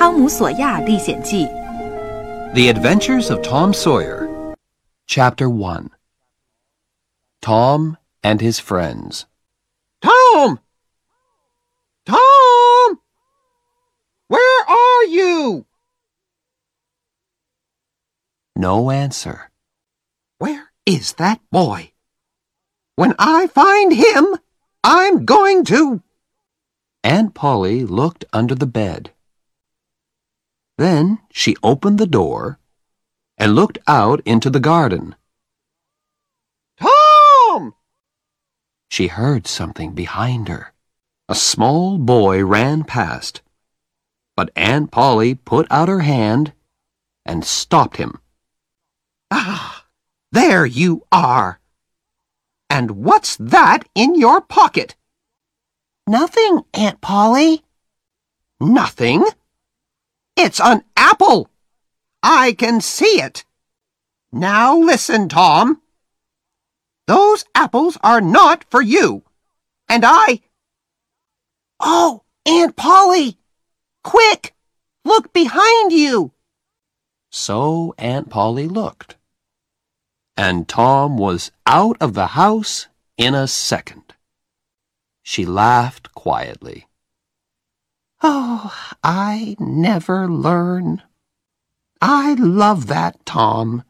汤姆·索亚历险记》 The Adventures of Tom Sawyer. Chapter 1 Tom and His Friends. Tom! Tom! Where are you? No answer. Where is that boy? When I find him, I'm going to. Aunt Polly looked under the bed. Then she opened the door and looked out into the garden. Tom! She heard something behind her. A small boy ran past, but Aunt Polly put out her hand and stopped him. Ah, there you are. And what's that in your pocket? Nothing, Aunt Polly. Nothing. It's an apple. I can see it. Now listen, Tom. Those apples are not for you. And I. Oh, Aunt Polly! Quick! Look behind you! So Aunt Polly looked. And Tom was out of the house in a second. She laughed quietly. Oh, I never learn. I love that Tom,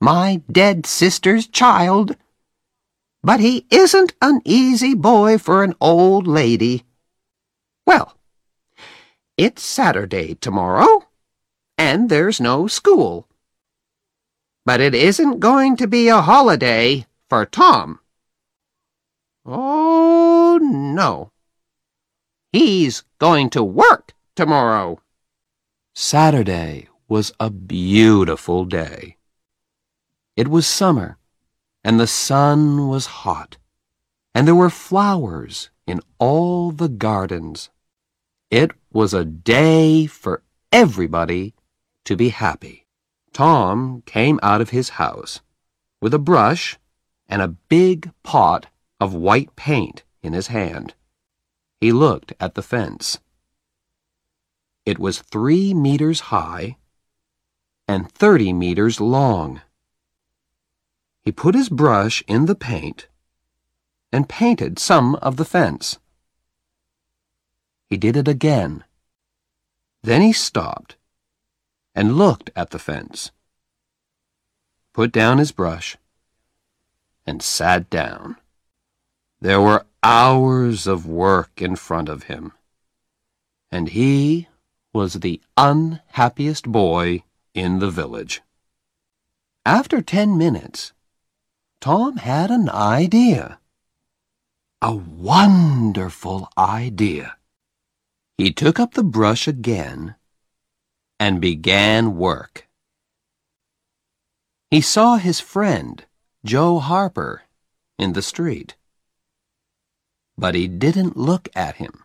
my dead sister's child. But he isn't an easy boy for an old lady. Well, it's Saturday tomorrow, and there's no school. But it isn't going to be a holiday for Tom. Oh, no. He's going to work tomorrow. Saturday was a beautiful day. It was summer, and the sun was hot, and there were flowers in all the gardens. It was a day for everybody to be happy. Tom came out of his house with a brush and a big pot of white paint in his hand. He looked at the fence. It was three meters high and thirty meters long. He put his brush in the paint and painted some of the fence. He did it again. Then he stopped and looked at the fence, put down his brush, and sat down. There were hours of work in front of him, and he was the unhappiest boy in the village. After ten minutes, Tom had an idea. A wonderful idea. He took up the brush again and began work. He saw his friend, Joe Harper, in the street. But he didn't look at him.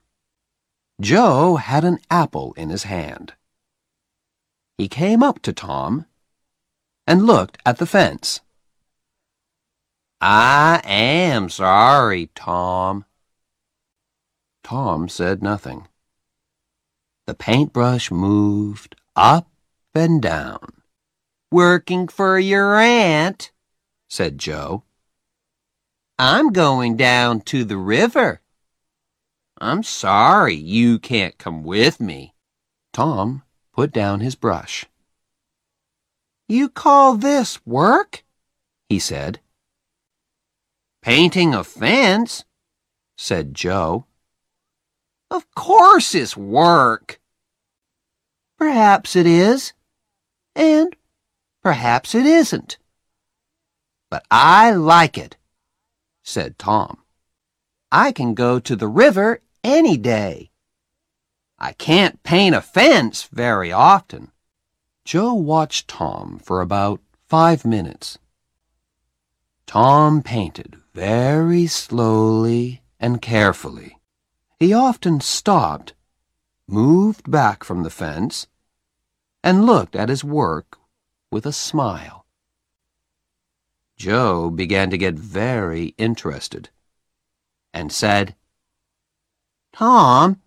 Joe had an apple in his hand. He came up to Tom and looked at the fence. I am sorry, Tom. Tom said nothing. The paintbrush moved up and down. Working for your aunt, said Joe. I'm going down to the river. I'm sorry you can't come with me. Tom put down his brush. You call this work? he said. Painting a fence, said Joe. Of course it's work. Perhaps it is, and perhaps it isn't. But I like it, said Tom. I can go to the river any day. I can't paint a fence very often. Joe watched Tom for about five minutes. Tom painted very slowly and carefully. He often stopped, moved back from the fence, and looked at his work with a smile. Joe began to get very interested and said, Tom,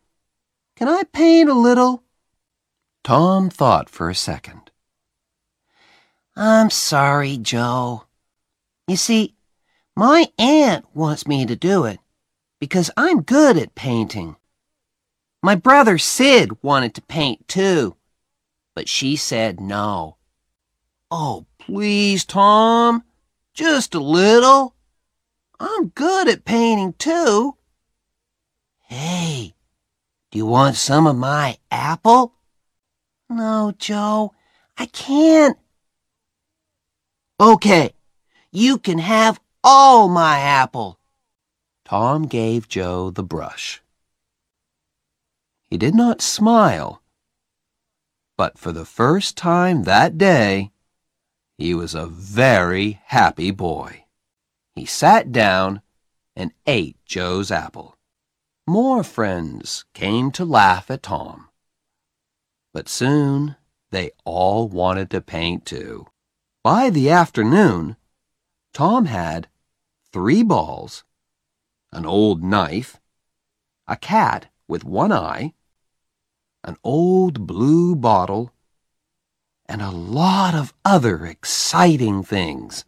can I paint a little? Tom thought for a second. I'm sorry, Joe. You see, my aunt wants me to do it because I'm good at painting. My brother Sid wanted to paint too, but she said no. Oh, please, Tom, just a little. I'm good at painting too. Hey, do you want some of my apple? No, Joe, I can't. Okay, you can have all my apple. Tom gave Joe the brush. He did not smile, but for the first time that day, he was a very happy boy. He sat down and ate Joe's apple. More friends came to laugh at Tom. But soon they all wanted to paint too. By the afternoon, Tom had three balls, an old knife, a cat with one eye, an old blue bottle, and a lot of other exciting things.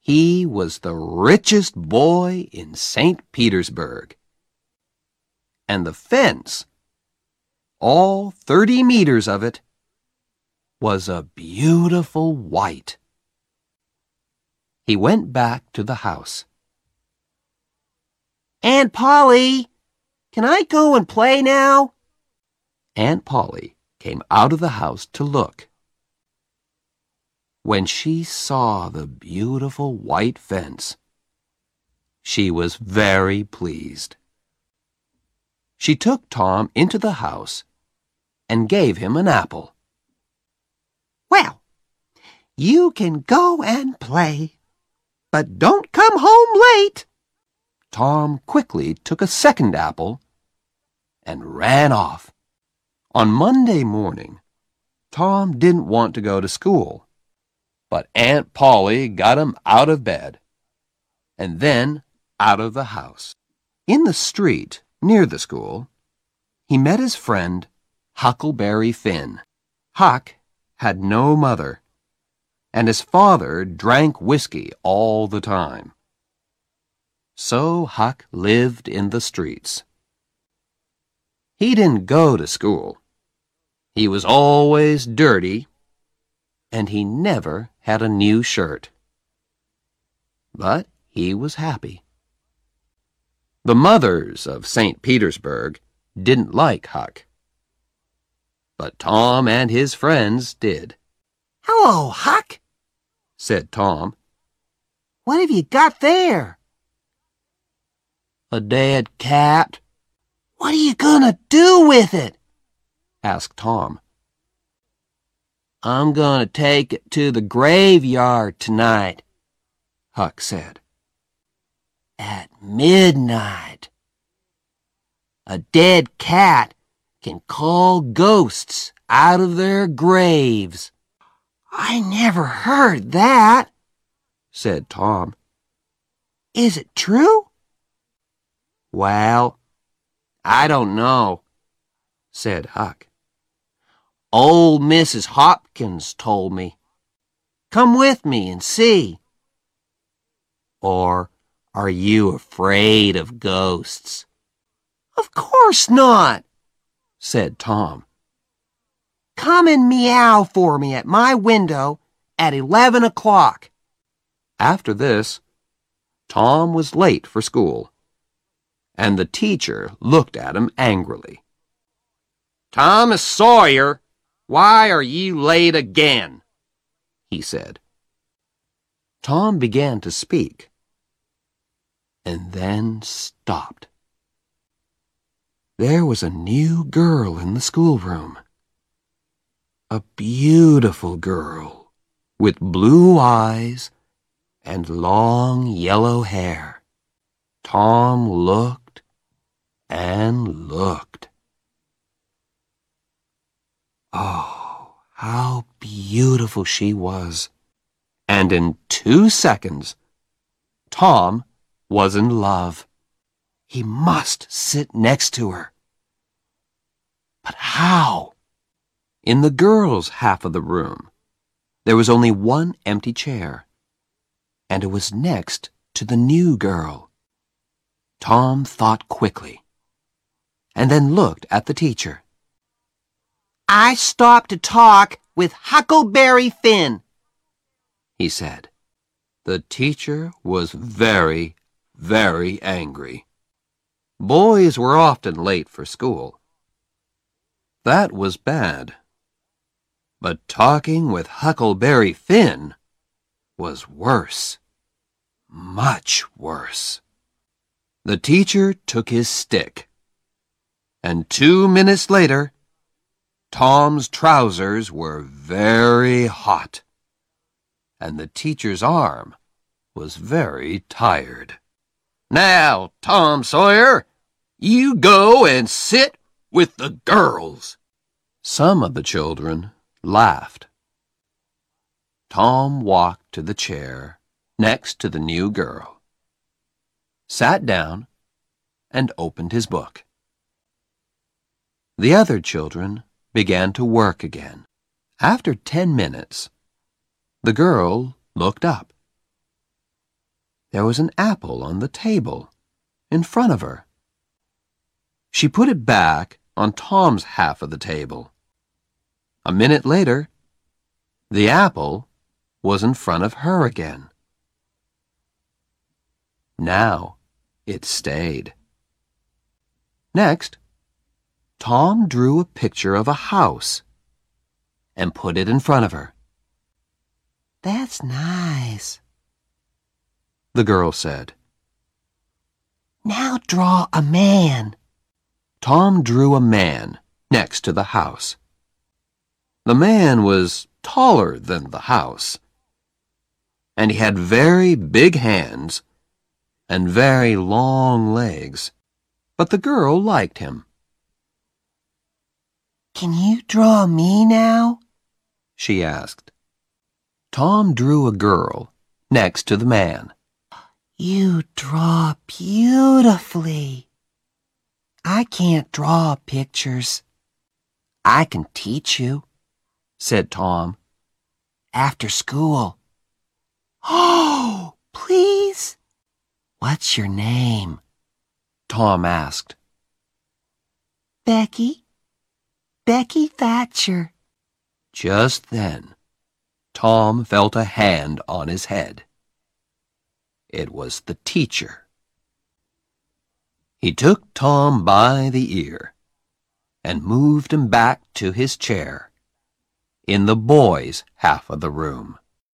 He was the richest boy in St. Petersburg. And the fence, all 30 meters of it, was a beautiful white. He went back to the house. Aunt Polly, can I go and play now? Aunt Polly came out of the house to look. When she saw the beautiful white fence, she was very pleased. She took Tom into the house and gave him an apple. Well, you can go and play, but don't come home late. Tom quickly took a second apple and ran off. On Monday morning, Tom didn't want to go to school, but Aunt Polly got him out of bed and then out of the house. In the street near the school, he met his friend Huckleberry Finn. Huck had no mother, and his father drank whiskey all the time. So Huck lived in the streets. He didn't go to school. He was always dirty, and he never had a new shirt. But he was happy. The mothers of St. Petersburg didn't like Huck. But Tom and his friends did. Hello, Huck, said Tom. What have you got there? A dead cat. What are you gonna do with it? asked Tom. I'm gonna take it to the graveyard tonight, Huck said. At midnight. A dead cat can call ghosts out of their graves. I never heard that, said Tom. Is it true? Well, I don't know, said Huck. Old Mrs. Hopkins told me. Come with me and see. Or are you afraid of ghosts? Of course not, said Tom. Come and meow for me at my window at eleven o'clock. After this, Tom was late for school, and the teacher looked at him angrily. Thomas Sawyer, why are ye late again? he said. Tom began to speak, and then stopped. There was a new girl in the schoolroom. A beautiful girl with blue eyes and long yellow hair. Tom looked and looked. Oh, how beautiful she was. And in two seconds, Tom was in love. He must sit next to her. But how? In the girls' half of the room, there was only one empty chair, and it was next to the new girl. Tom thought quickly, and then looked at the teacher. I stopped to talk with Huckleberry Finn, he said. The teacher was very, very angry. Boys were often late for school. That was bad. But talking with Huckleberry Finn was worse. Much worse. The teacher took his stick. And two minutes later, Tom's trousers were very hot. And the teacher's arm was very tired. Now, Tom Sawyer, you go and sit with the girls. Some of the children laughed. Tom walked to the chair next to the new girl, sat down, and opened his book. The other children began to work again. After ten minutes, the girl looked up. There was an apple on the table in front of her. She put it back on Tom's half of the table. A minute later, the apple was in front of her again. Now it stayed. Next, Tom drew a picture of a house and put it in front of her. That's nice, the girl said. Now draw a man. Tom drew a man next to the house. The man was taller than the house, and he had very big hands and very long legs, but the girl liked him. Can you draw me now? she asked. Tom drew a girl next to the man. You draw beautifully. I can't draw pictures. I can teach you, said Tom. After school. Oh, please. What's your name? Tom asked. Becky. Becky Thatcher. Just then, Tom felt a hand on his head. It was the teacher. He took Tom by the ear and moved him back to his chair in the boys' half of the room.